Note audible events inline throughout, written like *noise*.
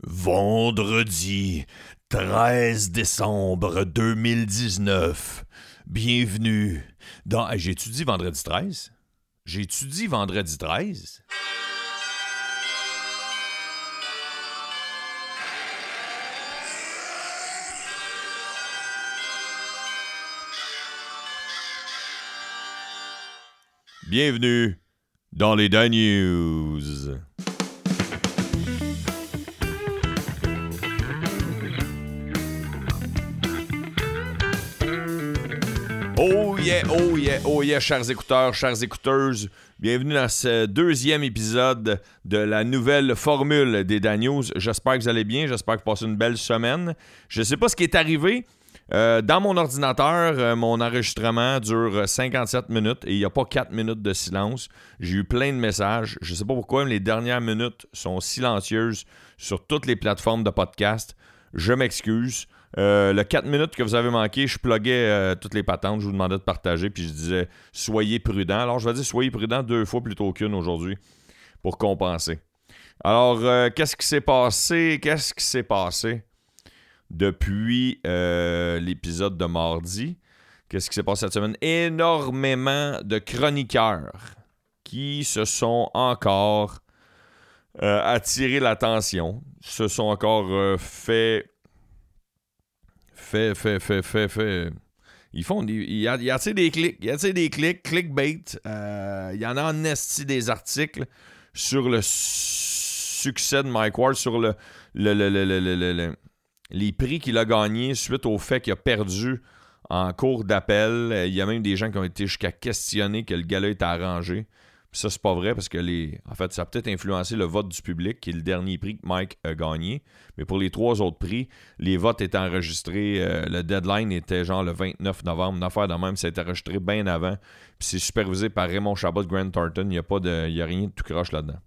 Vendredi 13 décembre 2019. Bienvenue dans. J'ai-tu dit vendredi 13? J'ai-tu dit vendredi 13? Bienvenue dans les Dan News. Oh yeah, chers écouteurs, chères écouteuses. Bienvenue dans ce deuxième épisode de la nouvelle formule des Dan News. J'espère que vous allez bien, j'espère que vous passez une belle semaine. Je sais pas ce qui est arrivé. Euh, dans mon ordinateur, euh, mon enregistrement dure 57 minutes et il n'y a pas 4 minutes de silence. J'ai eu plein de messages. Je sais pas pourquoi, mais les dernières minutes sont silencieuses sur toutes les plateformes de podcast. Je m'excuse. Euh, le 4 minutes que vous avez manqué, je pluguais euh, toutes les patentes, je vous demandais de partager, puis je disais soyez prudent. Alors je vais dire soyez prudent deux fois plutôt qu'une aujourd'hui pour compenser. Alors, euh, qu'est-ce qui s'est passé? Qu'est-ce qui s'est passé depuis l'épisode de mardi? Qu'est-ce qui s'est passé cette semaine? Énormément de chroniqueurs qui se sont encore attiré l'attention, se sont encore fait fait, fait, fait, fait, fait. Ils font. Il y a, y a des clics. Il y a des clics, clickbait. Euh, il y en a en esti des articles sur le succès de Mike Ward, sur le, le, le, les prix qu'il a gagnés suite au fait qu'il a perdu en cours d'appel. Il y a même des gens qui ont été jusqu'à questionner que le gars-là était arrangé ça, c'est pas vrai parce que les. En fait, ça a peut-être influencé le vote du public, qui est le dernier prix que Mike a gagné. Mais pour les trois autres prix, les votes étaient enregistrés. Euh, le deadline était genre le 29 novembre. Une affaire de même, ça a été enregistré bien avant. Puis c'est supervisé par Raymond Chabot de Grant Thornton. Il n'y a, a rien de tout croche là-dedans.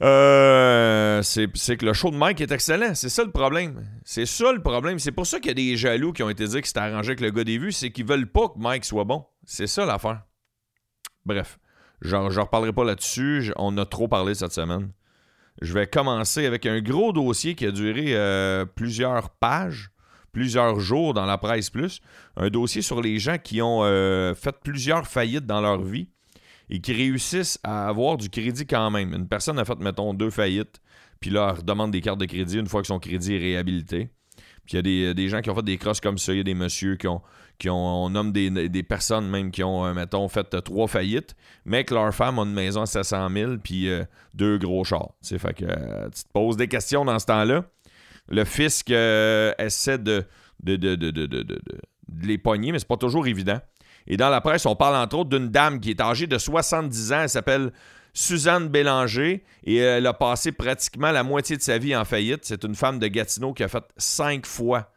Euh, c'est que le show de Mike est excellent. C'est ça le problème. C'est ça le problème. C'est pour ça qu'il y a des jaloux qui ont été dit que c'était arrangé avec le gars des vues. C'est qu'ils veulent pas que Mike soit bon. C'est ça l'affaire. Bref, je ne reparlerai pas là-dessus. On a trop parlé cette semaine. Je vais commencer avec un gros dossier qui a duré euh, plusieurs pages, plusieurs jours dans la presse plus. Un dossier sur les gens qui ont euh, fait plusieurs faillites dans leur vie et qui réussissent à avoir du crédit quand même. Une personne a fait, mettons, deux faillites, puis elle demande des cartes de crédit une fois que son crédit est réhabilité. Puis il y a des, des, gens qui ont fait des crosses comme ça. Il y a des messieurs qui ont, qui ont, on nomme des, personnes même qui ont, euh, mettons, fait euh, trois faillites, mais que leur femme a une maison à 700 000 puis euh, deux gros chars. Fait que tu te poses des questions dans ce temps-là. Le fisc essaie de, de, de, les pogner, mais c'est pas toujours évident. Et dans la presse, on parle entre autres d'une dame qui est âgée de 70 ans. Elle s'appelle Suzanne Bélanger et elle a passé pratiquement la moitié de sa vie en faillite. C'est une femme de Gatineau qui a fait cinq fois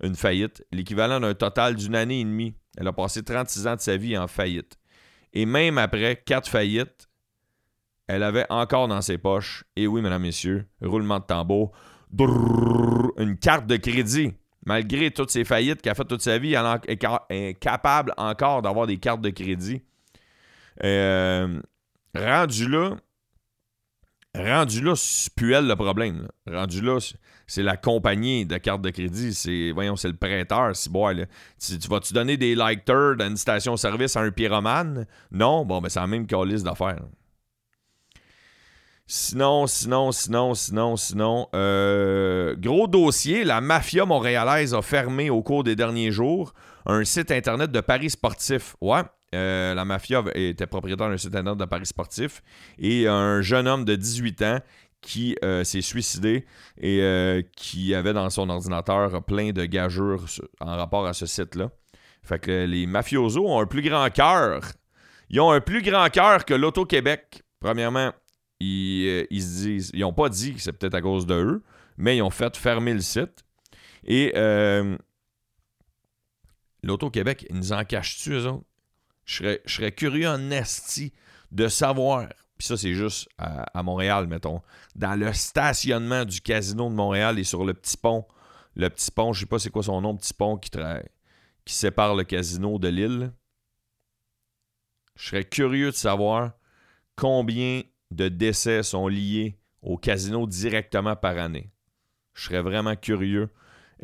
une faillite, l'équivalent d'un total d'une année et demie. Elle a passé 36 ans de sa vie en faillite. Et même après quatre faillites, elle avait encore dans ses poches, et oui, mesdames, messieurs, roulement de tambour, une carte de crédit. Malgré toutes ses faillites qu'elle a fait toute sa vie, elle est capable encore d'avoir des cartes de crédit. Euh, rendu là, rendu là, c'est plus elle le problème. Rendu là, c'est la compagnie de carte de crédit. C'est, voyons, c'est le prêteur. Si, bon, tu, vas-tu donner des lighters dans une station-service à un pyromane? Non? Bon, ben c'est la même calice d'affaires. Sinon, sinon, sinon, sinon, sinon. Euh, gros dossier, la mafia montréalaise a fermé au cours des derniers jours un site internet de paris sportifs. Ouais, euh, la mafia était propriétaire d'un site internet de paris sportifs et un jeune homme de 18 ans qui euh, s'est suicidé et euh, qui avait dans son ordinateur plein de gageures en rapport à ce site-là. Fait que les mafiosos ont un plus grand cœur. Ils ont un plus grand cœur que l'Auto-Québec. Premièrement, ils, ils, se disent, ils n'ont pas dit que c'est peut-être à cause de eux, mais ils ont fait fermer le site. Et l'Auto-Québec, ils nous en cachent-tu, eux autres? Je serais, curieux en esti de savoir puis ça, c'est juste à, Montréal, mettons. Dans le stationnement du casino de Montréal et sur le petit pont. Le petit pont, je sais pas c'est quoi son nom, petit pont qui sépare le casino de l'île. Je serais curieux de savoir combien de décès sont liés au casino directement par année. Je serais vraiment curieux.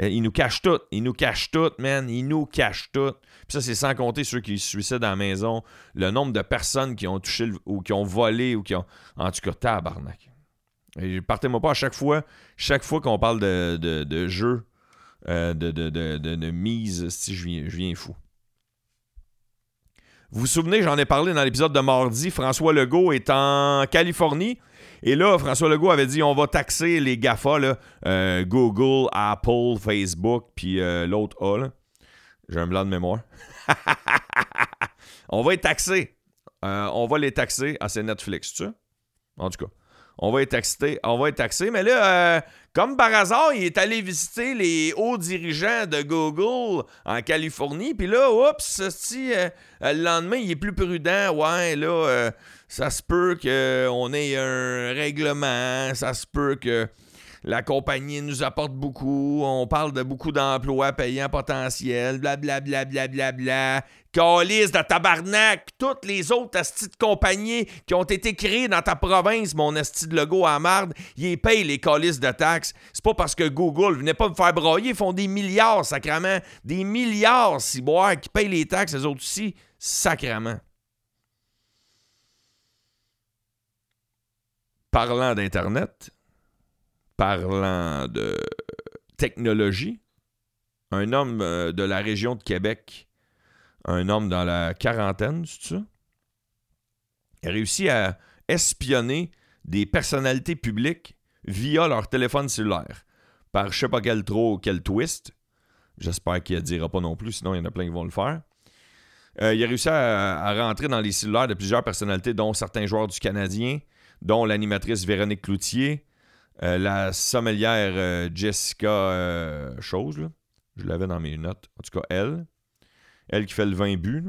Euh, ils nous cachent tout. Ils nous cachent tout, man. Ils nous cachent tout. Puis ça, c'est sans compter ceux qui se suicident à la maison. Le nombre de personnes qui ont touché ou qui ont volé ou qui ont. En tout cas, tabarnak. Partez-moi pas à chaque fois, chaque fois qu'on parle de, de, de jeu, euh, de, de, mise, si je viens, je viens fou. Vous vous souvenez, j'en ai parlé dans l'épisode de mardi, François Legault est en Californie. Et là, François Legault avait dit on va taxer les GAFA, là, euh, Google, Apple, Facebook, puis euh, l'autre A. J'ai un blanc de mémoire. *laughs* on va les taxer. on va les taxer. Ah, c'est Netflix, tu sais? En tout cas on va être taxé. On va être taxé. Mais là, euh, comme par hasard, il est allé visiter les hauts dirigeants de Google en Californie. Puis là, oups, si, euh, le lendemain, il est plus prudent. Ouais, là, euh, ça se peut qu'on ait un règlement. Ça se peut que la compagnie nous apporte beaucoup. On parle de beaucoup d'emplois payants potentiels. Blablabla. Bla, bla, bla, bla, Calice de tabarnak. toutes les autres astis de compagnie qui ont été créées dans ta province, mon asti de logo à marde, ils payent les calices de taxes. C'est pas parce que Google venait pas me faire broyer. Ils font des milliards, sacrement. Des milliards, si boire, qui payent les taxes, les autres aussi, sacrement. Parlant d'Internet, parlant de technologie, un homme euh, de la région de Québec, un homme dans la quarantaine, c'est ça? a réussi à espionner des personnalités publiques via leur téléphone cellulaire. Par je sais pas quel trop, quel twist. J'espère qu'il ne dira pas non plus, sinon il y en a plein qui vont le faire. Euh, il a réussi à, rentrer dans les cellulaires de plusieurs personnalités, dont certains joueurs du Canadien, dont l'animatrice Véronique Cloutier, euh, la sommelière euh, Jessica euh, Chose, je l'avais dans mes notes. En tout cas, elle. Elle qui fait le vin bu.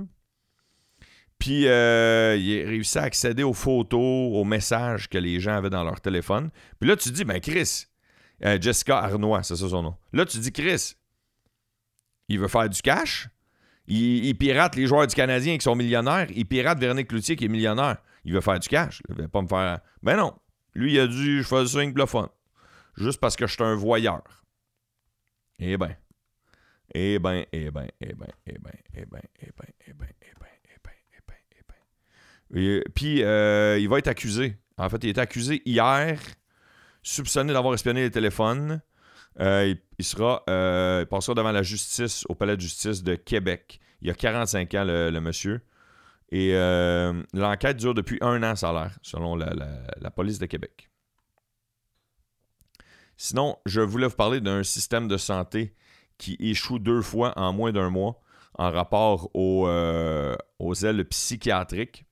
Puis, il a réussi à accéder aux photos, aux messages que les gens avaient dans leur téléphone. Puis là, tu dis, ben Chris, Jessica Arnois, c'est ça son nom. Là, tu dis, Chris, il veut faire du cash. Il, pirate les joueurs du Canadien qui sont millionnaires. Il pirate Véronique Cloutier qui est millionnaire. Il veut faire du cash. Il veut pas me faire. Ben non. Lui, il a dit Je fais le fun. Juste parce que je suis un voyeur. Eh ben. Eh ben, eh ben, eh ben, eh ben, eh ben, eh ben, eh ben, eh ben, eh ben, eh ben, eh ben. Puis, il va être accusé. En fait, il est accusé hier, soupçonné d'avoir espionné les téléphones. il, sera, il passera devant la justice, au palais de justice de Québec. Il y a 45 ans, le monsieur. Et euh, l'enquête dure depuis un an, ça a l'air, selon la, police de Québec. Sinon, je voulais vous parler d'un système de santé qui échoue deux fois en moins d'un mois en rapport euh, aux ailes psychiatriques.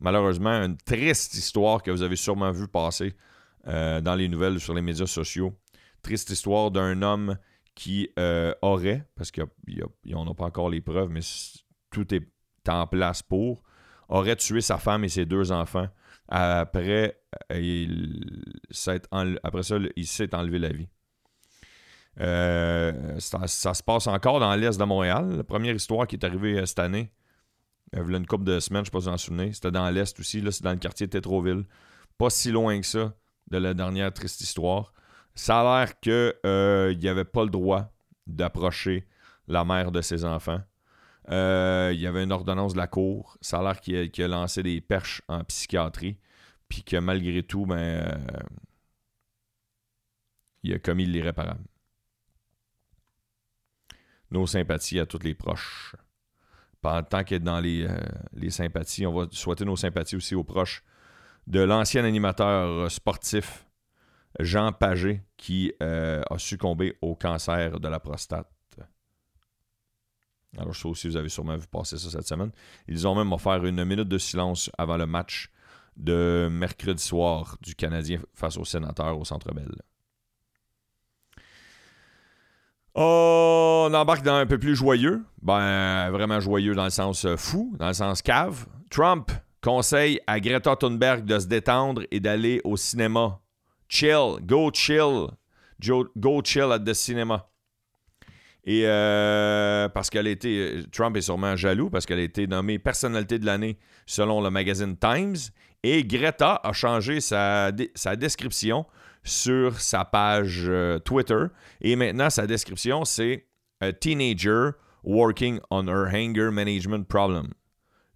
Malheureusement, une triste histoire que vous avez sûrement vu passer euh, dans les nouvelles sur les médias sociaux. Triste histoire d'un homme qui aurait, parce qu'on n'a pas encore les preuves, mais tout est en place pour, aurait tué sa femme et ses deux enfants. Après, euh, il ça, il s'est enlevé la vie. Euh, ça, se passe encore dans l'est de Montréal. La première histoire qui est arrivée euh, cette année, il y a une couple de semaines, je ne sais pas si vous en souvenez, c'était dans l'est aussi, là, c'est dans le quartier de Tétroville. Pas si loin que ça de la dernière triste histoire. Ça a l'air qu'il n'y avait pas le droit d'approcher la mère de ses enfants. Euh, il y avait une ordonnance de la Cour. Ça a l'air qu'il a, lancé des perches en psychiatrie. Puis que malgré tout, ben, euh, il a commis l'irréparable. Nos sympathies à tous les proches. Pendant tant qu'être dans les, euh, les sympathies, on va souhaiter nos sympathies aussi aux proches de l'ancien animateur sportif Jean Pagé qui a succombé au cancer de la prostate. Alors, je aussi, vous avez sûrement vu passer ça cette semaine. Ils ont même offert une minute de silence avant le match de mercredi soir du Canadien face au Sénateur au Centre Bell. On embarque dans un peu plus joyeux. Ben, vraiment joyeux dans le sens euh, fou, dans le sens cave. Trump conseille à Greta Thunberg de se détendre et d'aller au cinéma. Chill, go chill. Go chill at the cinema. Et euh, parce qu'elle a été, Trump est sûrement jaloux parce qu'elle a été nommée personnalité de l'année selon le magazine Times Et Greta a changé sa, description sur sa page euh, Twitter. Et maintenant, sa description, c'est A teenager working on her anger management problem.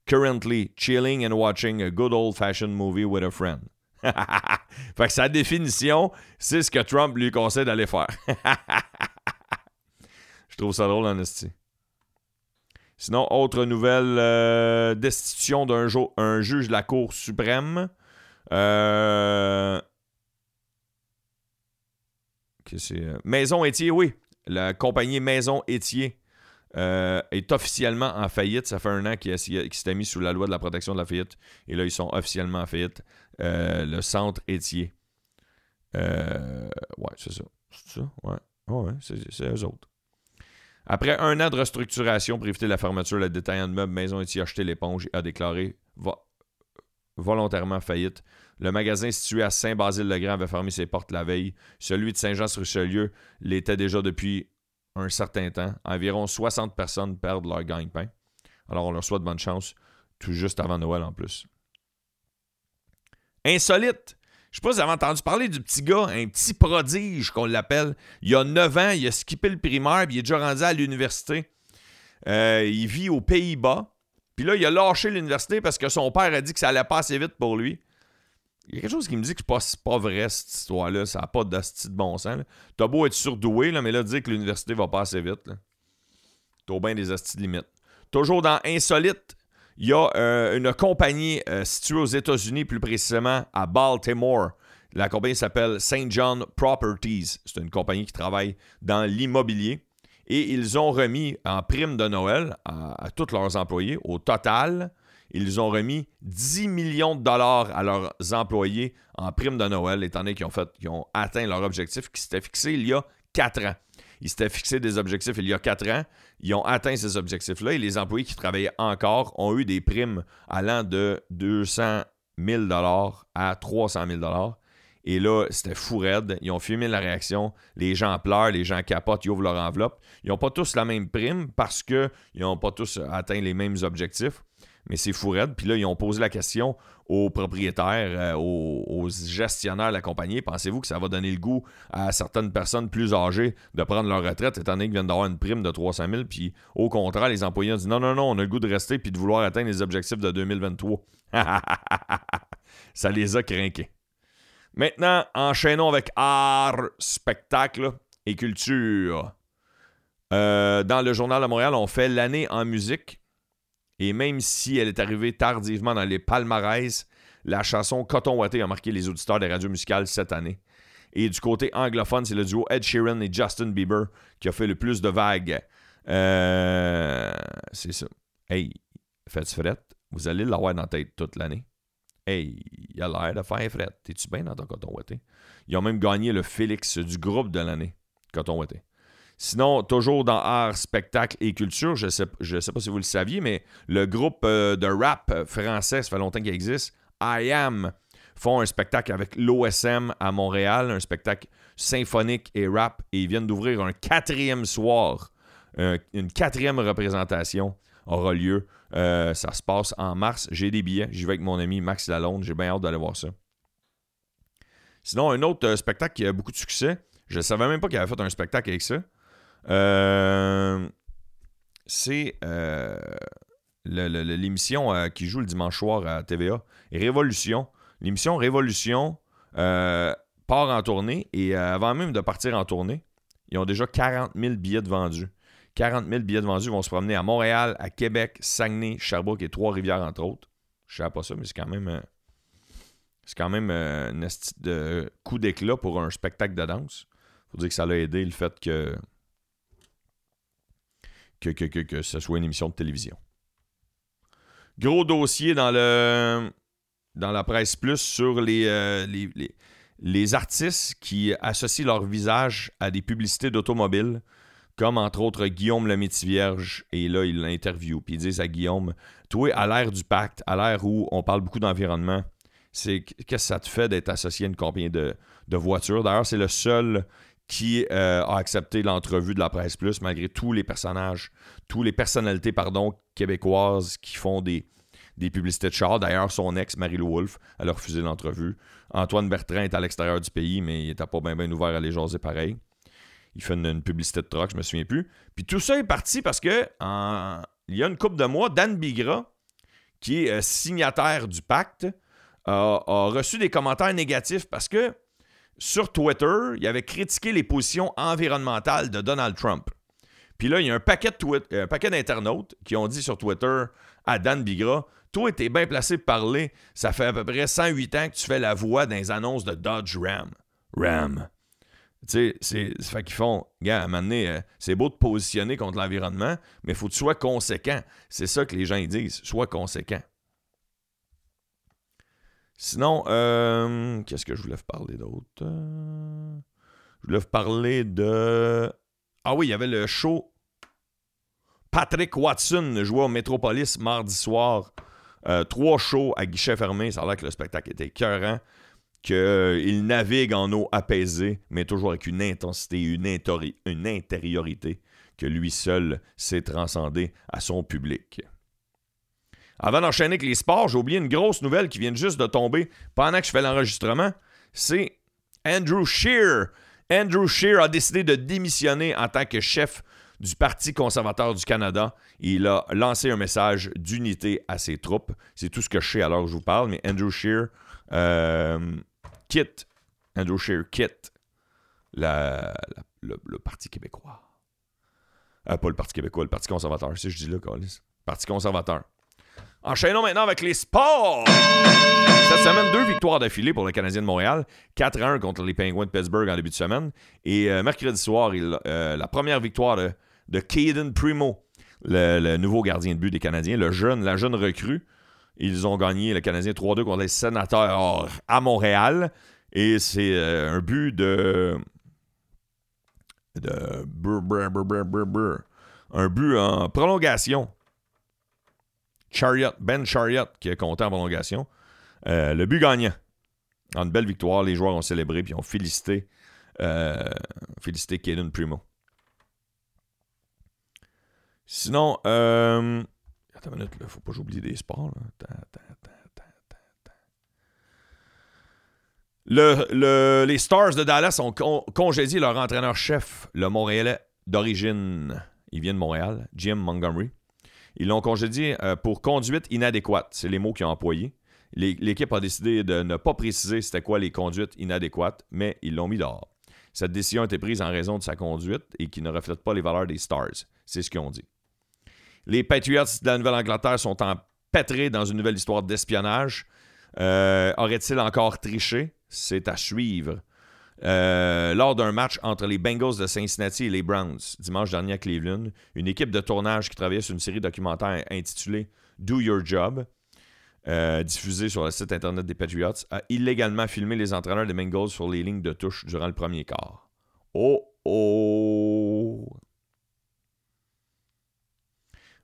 Currently chilling and watching a good old-fashioned movie with a friend. *laughs* fait que sa définition, c'est ce que Trump lui conseille d'aller faire. *laughs* Je trouve ça drôle en. Sinon, autre nouvelle, euh, destitution d'un un juge de la Cour suprême. Euh, euh... Maison Étier, oui. La compagnie Maison Étier est officiellement en faillite. Ça fait un an qu'il s'était mis sous la loi de la protection de la faillite. Et là, ils sont officiellement en faillite. Le centre Étier. Ouais, c'est ça. C'est ça? Ouais. ouais, c'est eux autres. Après un an de restructuration pour éviter la fermeture, le détaillant de meubles Maison Étier a acheté l'éponge et a déclaré volontairement faillite. Le magasin situé à Saint-Basile-le-Grand avait fermé ses portes la veille. Celui de Saint-Jean-sur-Richelieu l'était déjà depuis un certain temps. Environ 60 personnes perdent leur gagne-pain. Alors on leur souhaite bonne chance, tout juste avant Noël en plus. Insolite! Je sais pas si vous avez entendu parler du petit gars, un petit prodige qu'on l'appelle. Il a 9 ans, il a skippé le primaire, puis il est déjà rendu à l'université. Euh, il vit aux Pays-Bas. Puis là, il a lâché l'université parce que son père a dit que ça allait pas assez vite pour lui. Il y a quelque chose qui me dit que c'est pas, pas vrai, cette histoire-là. Ça n'a pas de de bon sens. T'as beau être surdoué, là, mais là, dire que l'université va pas assez vite. T'as bien des astis de limite. Toujours dans Insolite, il y a euh, une compagnie euh, située aux États-Unis, plus précisément à Baltimore. La compagnie s'appelle St. John Properties. C'est une compagnie qui travaille dans l'immobilier. Et ils ont remis en prime de Noël à tous leurs employés, au total, ils ont remis 10 millions de dollars à leurs employés en prime de Noël, étant donné qu'ils ont, ont atteint leur objectif qui s'était fixé il y a 4 ans. Ils s'étaient fixé des objectifs il y a 4 ans. Ils ont atteint ces objectifs-là et les employés qui travaillaient encore ont eu des primes allant de 200 000 à 300 000 et là, c'était fou raide. Ils ont filmé la réaction. Les gens pleurent, les gens capotent, ils ouvrent leur enveloppe. Ils n'ont pas tous la même prime parce qu'ils n'ont pas tous atteint les mêmes objectifs mais c'est fou Puis là, ils ont posé la question aux propriétaires, euh, aux, gestionnaires de la compagnie. Pensez-vous que ça va donner le goût à certaines personnes plus âgées de prendre leur retraite, étant donné qu'ils viennent d'avoir une prime de 300 000? Puis au contraire, les employés ont dit non, non, non, on a le goût de rester puis de vouloir atteindre les objectifs de 2023. *laughs* ça les a craqués. Maintenant, enchaînons avec art, spectacle et culture. Euh, dans le Journal de Montréal, on fait l'année en musique. Et même si elle est arrivée tardivement dans les palmarès, la chanson Coton Watté a marqué les auditeurs des radios musicales cette année. Et du côté anglophone, c'est le duo Ed Sheeran et Justin Bieber qui a fait le plus de vagues. Euh, c'est ça. Hey, faites fret, vous allez l'avoir dans la tête toute l'année. Hey, il a l'air de faire fret. T'es-tu bien dans ton coton ouaté? Ils ont même gagné le Félix du groupe de l'année, coton ouaté. Sinon, toujours dans art, spectacle et culture, je ne sais, pas si vous le saviez, mais le groupe euh, de rap français, ça fait longtemps qu'il existe, I Am, font un spectacle avec l'OSM à Montréal, un spectacle symphonique et rap, et ils viennent d'ouvrir un quatrième soir, une quatrième représentation aura lieu. Euh, ça se passe en mars. J'ai des billets. J'y vais avec mon ami Max Lalonde. J'ai bien hâte d'aller voir ça. Sinon, un autre euh, spectacle qui a beaucoup de succès. Je ne savais même pas qu'il avait fait un spectacle avec ça. Euh, c'est euh, l'émission euh, qui joue le dimanche soir à TVA. Révolution. L'émission Révolution part en tournée et avant même de partir en tournée, ils ont déjà 40 000 billets de vendus. 40 000 billets de vendus vont se promener à Montréal, à Québec, Saguenay, Sherbrooke et Trois-Rivières, entre autres. Je ne sais pas ça, mais c'est quand même. c'est quand même un coup d'éclat pour un spectacle de danse. faut dire que ça l'a aidé le fait que que, ce soit une émission de télévision. Gros dossier dans le dans la presse plus sur euh, les, les, artistes qui associent leur visage à des publicités d'automobiles, comme entre autres Guillaume le Vierge, et là, il l'interview, puis ils disent à Guillaume, toi, à l'ère du pacte, à l'ère où on parle beaucoup d'environnement, c'est qu'est-ce que ça te fait d'être associé à une compagnie de, de voitures? D'ailleurs, c'est le seul qui euh, a accepté l'entrevue de la presse plus malgré tous les personnages, tous les personnalités pardon, québécoises qui font des, des publicités de char. D'ailleurs, son ex, Marie-Lou Wolfe, elle a refusé l'entrevue. Antoine Bertrand est à l'extérieur du pays, mais il n'était pas bien ben ouvert à les jaser pareil. Il fait une, publicité de truck, je me souviens plus. Puis tout ça est parti parce que il y a une couple de mois, Dan Bigra, qui est euh, signataire du pacte, a, reçu des commentaires négatifs parce que sur Twitter, il avait critiqué les positions environnementales de Donald Trump. Puis là, il y a un paquet, paquet d'internautes qui ont dit sur Twitter à Dan Bigra Toi, t'es bien placé pour parler. Ça fait à peu près 108 ans que tu fais la voix dans les annonces de Dodge Ram. Ram. Tu sais, c'est fait qu'ils font, gars, à un moment donné, euh, c'est beau de positionner contre l'environnement, mais il faut que tu sois conséquent. C'est ça que les gens ils disent, sois conséquent. Sinon, euh, qu'est-ce que je voulais vous parler d'autre? je voulais vous parler de. Ah oui, il y avait le show. Patrick Watson jouait au Metropolis mardi soir. Euh, trois shows à guichet fermé. Ça a l'air que le spectacle était écœurant qu'il navigue en eau apaisée, mais toujours avec une intensité, une, une intériorité que lui seul sait transcender à son public. Avant d'enchaîner avec les sports, j'ai oublié une grosse nouvelle qui vient juste de tomber pendant que je fais l'enregistrement. C'est Andrew Scheer. Andrew Scheer a décidé de démissionner en tant que chef du Parti conservateur du Canada. Il a lancé un message d'unité à ses troupes. C'est tout ce que je sais alors que je vous parle, mais Andrew Scheer euh, quitte, Andrew Scheer quitte le, Parti québécois. Euh, pas le Parti québécois, le Parti conservateur. Si je dis là, Carlis. Parti conservateur. Enchaînons maintenant avec les sports. Cette semaine, deux victoires d'affilée pour le Canadien de Montréal. 4 1 contre les Penguins de Pittsburgh en début de semaine. Et euh, mercredi soir, euh, la première victoire de, de Caden Primo, le, nouveau gardien de but des Canadiens, le jeune, la jeune recrue. Ils ont gagné le Canadien 3-2 contre les Sénateurs à Montréal. Et c'est euh, un but de. Un but en prolongation. Chariot, Ben Chariot qui est compté en prolongation. Euh, le but gagnant. En une belle victoire, les joueurs ont célébré et ont félicité, euh, félicité Kaden Primo. Sinon, euh, attends une minute, faut pas j'oublie des sports. les Stars de Dallas ont congédié leur entraîneur-chef, le Montréalais d'origine. Il vient de Montréal, Jim Montgomery. Ils l'ont congédié euh, pour conduite inadéquate. C'est les mots qu'ils ont employés. L'équipe a décidé de ne pas préciser c'était quoi les conduites inadéquates, mais ils l'ont mis dehors. Cette décision a été prise en raison de sa conduite et qui ne reflète pas les valeurs des Stars. C'est ce qu'ils ont dit. Les Patriots de la Nouvelle-Angleterre sont empêtrés dans une nouvelle histoire d'espionnage. Euh, Aurait-il encore triché? C'est à suivre. Euh, lors d'un match entre les Bengals de Cincinnati et les Browns, dimanche dernier à Cleveland, une équipe de tournage qui travaillait sur une série documentaire intitulée Do Your Job, euh, diffusée sur le site internet des Patriots, a illégalement filmé les entraîneurs des Bengals sur les lignes de touche durant le premier quart. Oh oh!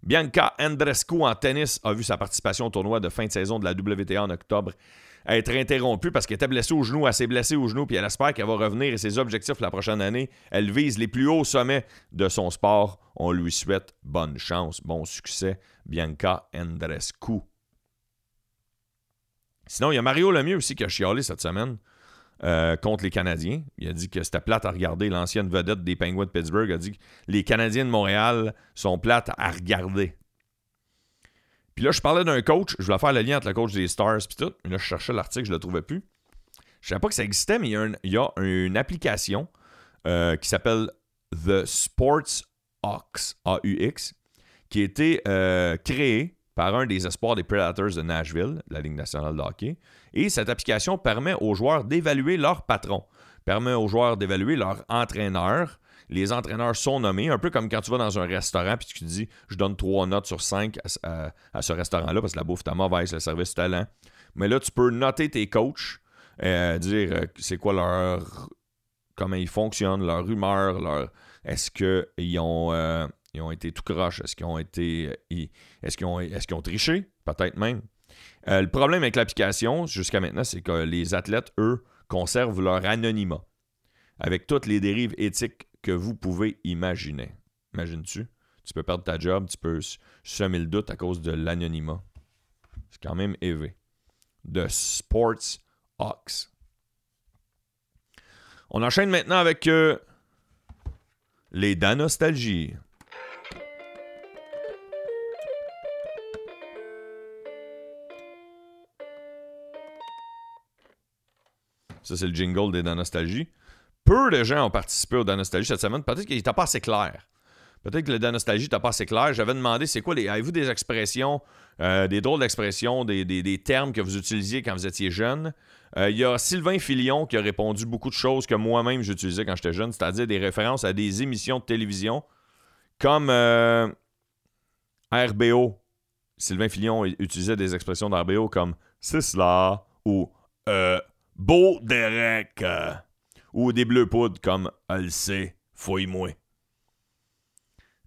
Bianca Andrescu en tennis a vu sa participation au tournoi de fin de saison de la WTA en octobre être interrompue parce qu'elle était blessée au genou, elle s'est blessée au genou, puis elle espère qu'elle va revenir et ses objectifs la prochaine année, elle vise les plus hauts sommets de son sport. On lui souhaite bonne chance, bon succès, Bianca Andrescu. Sinon, il y a Mario Lemieux aussi qui a chialé cette semaine euh, contre les Canadiens. Il a dit que c'était plate à regarder. L'ancienne vedette des Penguins de Pittsburgh a dit que les Canadiens de Montréal sont plates à regarder. Puis là, je parlais d'un coach, je voulais faire le lien entre le coach des Stars puis tout. Là, je cherchais l'article, je le trouvais plus. Je savais pas que ça existait, mais il y a, une application euh, qui s'appelle The Sports Ox, A-U-X, qui a été euh, créée par un des espoirs des Predators de Nashville, la Ligue nationale de hockey. Et cette application permet aux joueurs d'évaluer leur patron, permet aux joueurs d'évaluer leur entraîneur, les entraîneurs sont nommés, un peu comme quand tu vas dans un restaurant puis tu te dis je donne trois notes sur cinq à, ce restaurant-là parce que la bouffe est mauvaise, le service talent. Mais là, tu peux noter tes coachs, euh, dire euh, c'est quoi leur. comment ils fonctionnent, leur humeur, leur. Est-ce qu'ils ont. Euh, ont été tout croche? Est-ce qu'ils ont été. Est-ce qu'ils ont, est qu'ils ont triché? Peut-être même. le problème avec l'application, jusqu'à maintenant, c'est que les athlètes, eux, conservent leur anonymat. Avec toutes les dérives éthiques que vous pouvez imaginer. Imagines-tu? Tu peux perdre ta job, tu peux semer le doute à cause de l'anonymat. C'est quand même élevé. De Sports Ox. On enchaîne maintenant avec euh, les Danostalgies. Ça, c'est le jingle des Danostalgies. Peu de gens ont participé aux Danostalgies cette semaine. Peut-être qu'il n'était pas assez clair. Peut-être que le Danostalgie n'était pas assez clair. J'avais demandé, c'est quoi les. Avez-vous des expressions, euh, des drôles d'expressions, des, termes que vous utilisiez quand vous étiez jeune? Euh, il y a Sylvain Filion qui a répondu beaucoup de choses que moi-même j'utilisais quand j'étais jeune, c'est-à-dire des références à des émissions de télévision comme euh, RBO. Sylvain Filion utilisait des expressions d'RBO comme c'est cela ou beau Derek ou des bleus poudres comme elle sait, fouille-moi.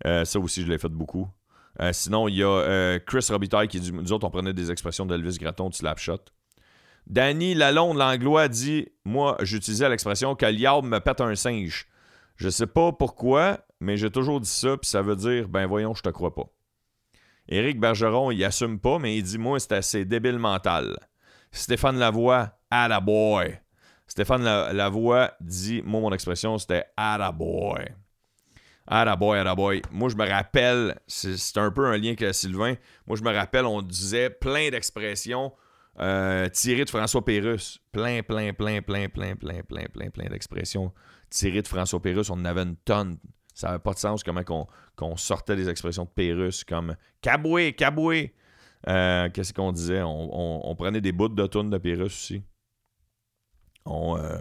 ça aussi, je l'ai fait beaucoup. sinon, il y a Chris Robitaille qui dit Nous autres, on prenait des expressions d'Elvis Gratton de Slapshot. Danny Lalonde Langlois dit Moi, j'utilisais l'expression que liable me pète un singe. Je sais pas pourquoi, mais j'ai toujours dit ça, puis ça veut dire Ben voyons, je te crois pas. Éric Bergeron, il assume pas, mais il dit Moi, c'est assez débile mental. Stéphane Lavoie, à la boy. Stéphane Lavoie dit Moi, mon expression, c'était à la boy. À la boy, à la boy. Moi, je me rappelle, c'est un peu un lien avec Sylvain. Moi, je me rappelle, on disait plein d'expressions euh, tiré de François Pérusse. Plein, plein, plein, plein, plein, plein, plein, plein, plein d'expressions tirées de François Pérusse. On en avait une tonne. Ça n'avait pas de sens comment qu'on, sortait des expressions de Pérusse comme caboué, caboué. Euh, qu'est-ce qu'on disait? On, prenait des bouts de tonnes de Pérusse aussi. On. Euh,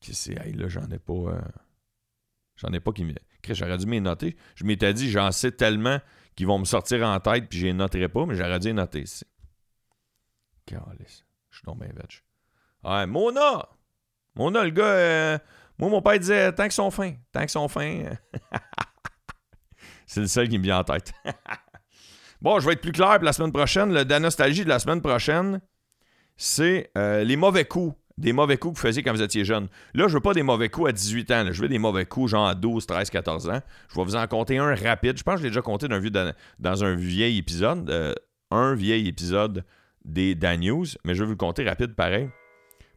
qu'est-ce que là, j'en ai pas. Euh, j'en ai pas qui me. J'aurais dû m'y noter. Je m'étais dit, j'en sais tellement qu'ils vont me sortir en tête, puis je les noterai pas, mais j'aurais dû les noter ici. Je suis tombé veg. Ouais, Mona! Mona, le gars, euh, moi, mon père disait tant qu'ils sont fins, tant qu'ils sont fins. *laughs* c'est le seul qui me vient en tête. *laughs* bon, je vais être plus clair pour la semaine prochaine. Le Danostalgie de la semaine prochaine, c'est euh, les mauvais coups. Des mauvais coups que vous faisiez quand vous étiez jeune. Là, je veux pas des mauvais coups à 18 ans. Je veux des mauvais coups genre à 12, 13, 14 ans. Je vais vous en compter un rapide. Je pense que je l'ai déjà compté dans, un vieil épisode. Euh, un vieil épisode des Dan News, mais je vais vous le compter rapide pareil.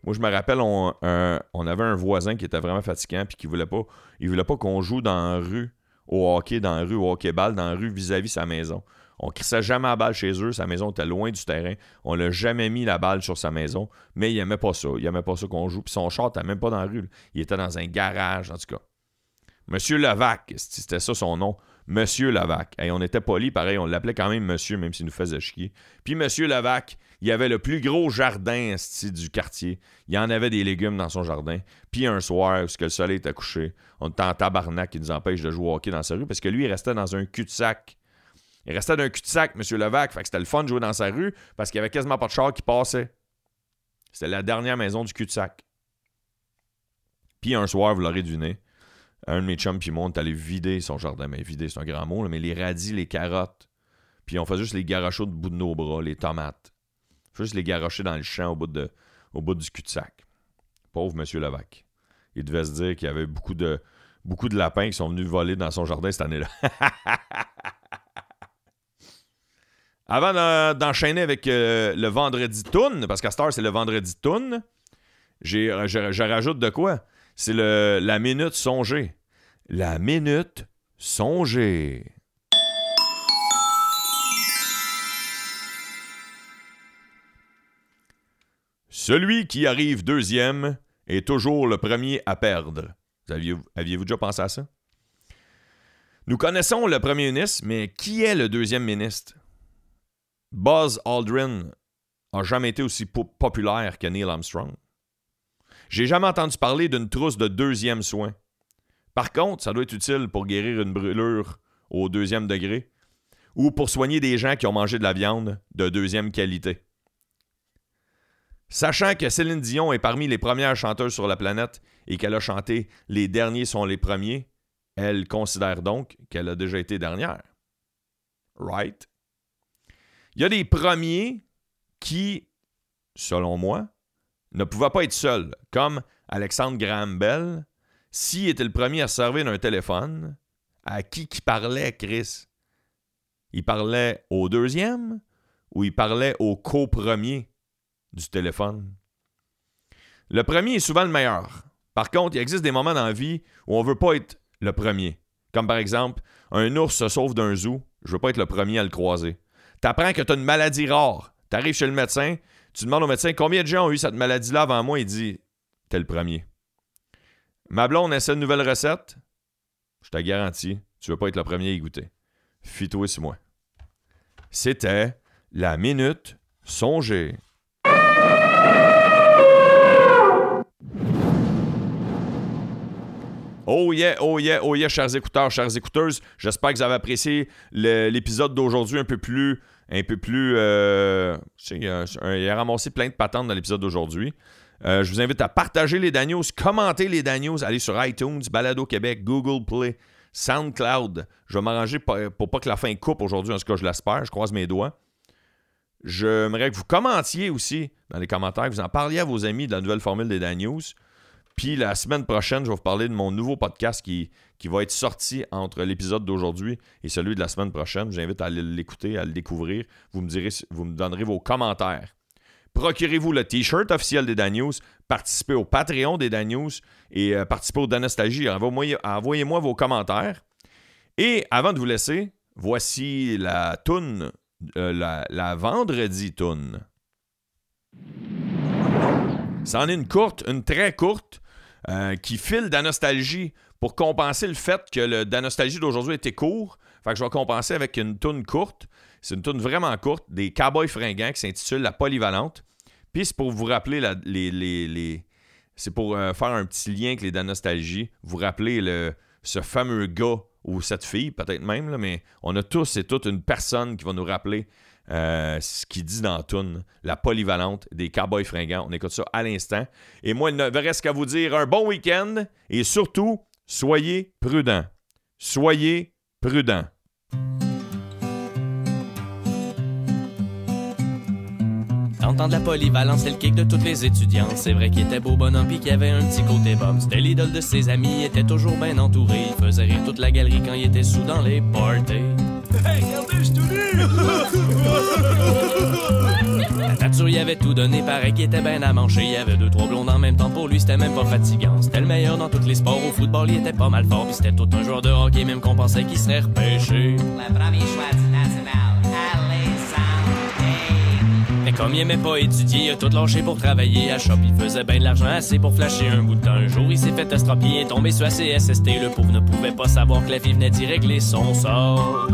Moi, je me rappelle, on, avait un voisin qui était vraiment fatigant puis qui voulait pas, il voulait pas qu'on joue dans la rue au hockey, dans la rue au hockey-ball, dans la rue vis-à-vis sa maison. On crissait jamais la balle chez eux, sa maison était loin du terrain. On l'a jamais mis la balle sur sa maison, mais il aimait pas ça. Il aimait pas ça qu'on joue. Puis son char n'était même pas dans la rue. Il était dans un garage, en tout cas. Monsieur Levac, c'était ça son nom. Monsieur Lavac. Et on était poli, pareil, on l'appelait quand même Monsieur, même s'il nous faisait chier. Puis Monsieur Lavac, il avait le plus gros jardin du quartier. Il en avait des légumes dans son jardin. Puis un soir, parce que le soleil était couché, on était en tabarnak qui nous empêche de jouer au hockey dans sa rue, parce que lui, il restait dans un cul-de-sac. Il restait dans un cul-de-sac, Monsieur Levac. Fait que c'était le fun de jouer dans sa rue, parce qu'il y avait quasiment pas de char qui passait. C'était la dernière maison du cul-de-sac. Puis un soir, vous l'aurez deviné, un de mes chums puis moi, on est allé vider son jardin. Mais vider, c'est un grand mot, mais les radis, les carottes. Puis on fait juste les garochos de bout de nos bras, les tomates. Juste les garocher dans le champ au bout, au bout du cul-de-sac. Pauvre Monsieur Levac. Il devait se dire qu'il y avait beaucoup de, beaucoup de lapins qui sont venus voler dans son jardin cette année-là. *laughs* Avant d'enchaîner avec euh, le vendredi toune, parce qu'à Star, c'est le vendredi j'ai, je rajoute de quoi? C'est la minute songée. La minute songée. Celui qui arrive deuxième est toujours le premier à perdre. Aviez-vous déjà pensé à ça? Nous connaissons le premier ministre, mais qui est le deuxième ministre? Buzz Aldrin n'a jamais été aussi populaire que Neil Armstrong. J'ai jamais entendu parler d'une trousse de deuxième soin. Par contre, ça doit être utile pour guérir une brûlure au deuxième degré ou pour soigner des gens qui ont mangé de la viande de deuxième qualité. Sachant que Céline Dion est parmi les premières chanteuses sur la planète et qu'elle a chanté Les derniers sont les premiers, elle considère donc qu'elle a déjà été dernière. Right? Il y a des premiers qui, selon moi, ne pouvait pas être seul, comme Alexandre Graham Bell, s'il était le premier à servir d'un téléphone, à qui qui parlait Chris? Il parlait au deuxième où il parlait au co-premier du téléphone? Le premier est souvent le meilleur. Par contre, il existe des moments dans la vie où on ne veut pas être le premier. Comme par exemple, un ours se sauve d'un zoo, je veux pas être le premier à le croiser. T'apprends que tu as une maladie rare. Tu arrives chez le médecin, tu demandes au médecin combien de gens ont eu cette maladie-là avant moi, il dit T'es le premier. Ma blonde essaie une nouvelle recette, je te garantis, tu veux pas être le premier à y goûter. Fis-toi sur moi. C'était la minute songée. Oh yeah, oh yeah, oh yeah, chers écouteurs, chères écouteuses. J'espère que vous avez apprécié l'épisode d'aujourd'hui un peu plus. Un peu plus. Euh, il, a, ramassé plein de patentes dans l'épisode d'aujourd'hui. Euh, je vous invite à partager les Daniels, commenter les Daniels, aller sur iTunes, Balado Québec, Google Play, SoundCloud. Je vais m'arranger pour, pas que la fin coupe aujourd'hui, en ce cas, je l'espère. Je croise mes doigts. J'aimerais que vous commentiez aussi dans les commentaires, que vous en parliez à vos amis de la nouvelle formule des Daniels. Puis la semaine prochaine, je vais vous parler de mon nouveau podcast qui, qui va être sorti entre l'épisode d'aujourd'hui et celui de la semaine prochaine. J'invite à l'écouter, à le découvrir. Vous me, direz, vous me donnerez vos commentaires. Procurez-vous le t-shirt officiel des Dan participez au Patreon des Dan et euh, participez au Danostalgie. Envoyez-moi vos commentaires. Et avant de vous laisser, voici la toune, euh, la, la vendredi toune. C'en est une courte, une très courte. Euh, qui file d'Anostalgie pour compenser le fait que le d'Anostalgie d'aujourd'hui était court. Fait que je vais compenser avec une toune courte. C'est une toune vraiment courte des Cowboys fringants qui s'intitule La Polyvalente. Puis c'est pour vous rappeler les, c'est pour euh, faire un petit lien avec les d'Anostalgie. Vous rappeler le, ce fameux gars ou cette fille, peut-être même, mais on a tous et toutes une personne qui va nous rappeler euh, ce qu'il dit dans Toon, la polyvalente des Cowboys fringants. On écoute ça à l'instant. Et moi, il ne reste qu'à vous dire un bon week-end et surtout, soyez prudents. Soyez prudents. T'entends de la polyvalence, c'est le kick de toutes les étudiantes. C'est vrai qu'il était beau bonhomme pis qu'il avait un petit côté bum. C'était l'idole de ses amis, il était toujours bien entouré. Il faisait rire toute la galerie quand il était sous dans les parties. Hey, La nature y avait tout donné, pareil qu'il était bien à manger. Il y avait deux, trois blondes en même temps, pour lui c'était même pas fatigant. C'était le meilleur dans tous les sports, au football il était pas mal fort. Pis c'était tout un joueur de hockey, même qu'on pensait qu'il serait repêché. Le premier choix du national, Mais comme il aimait pas étudier, il a tout lâché pour travailler à shop. Il faisait bien de l'argent assez pour flasher un bout de temps. Un jour, il s'est fait estropier et tombé sur la CSST. Le pauvre ne pouvait pas savoir que la vie venait d'y régler son sort.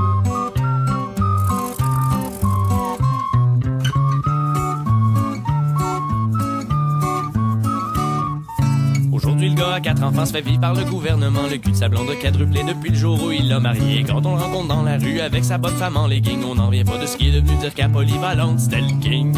A quatre enfants se fait vivre par le gouvernement. Le cul de sa blonde quadruplé depuis le jour où il l'a marié. Quand on le rencontre dans la rue avec sa bonne femme en legging, on n'en vient pas de ce qui est devenu dire qu'à polyvalente, c'était le king.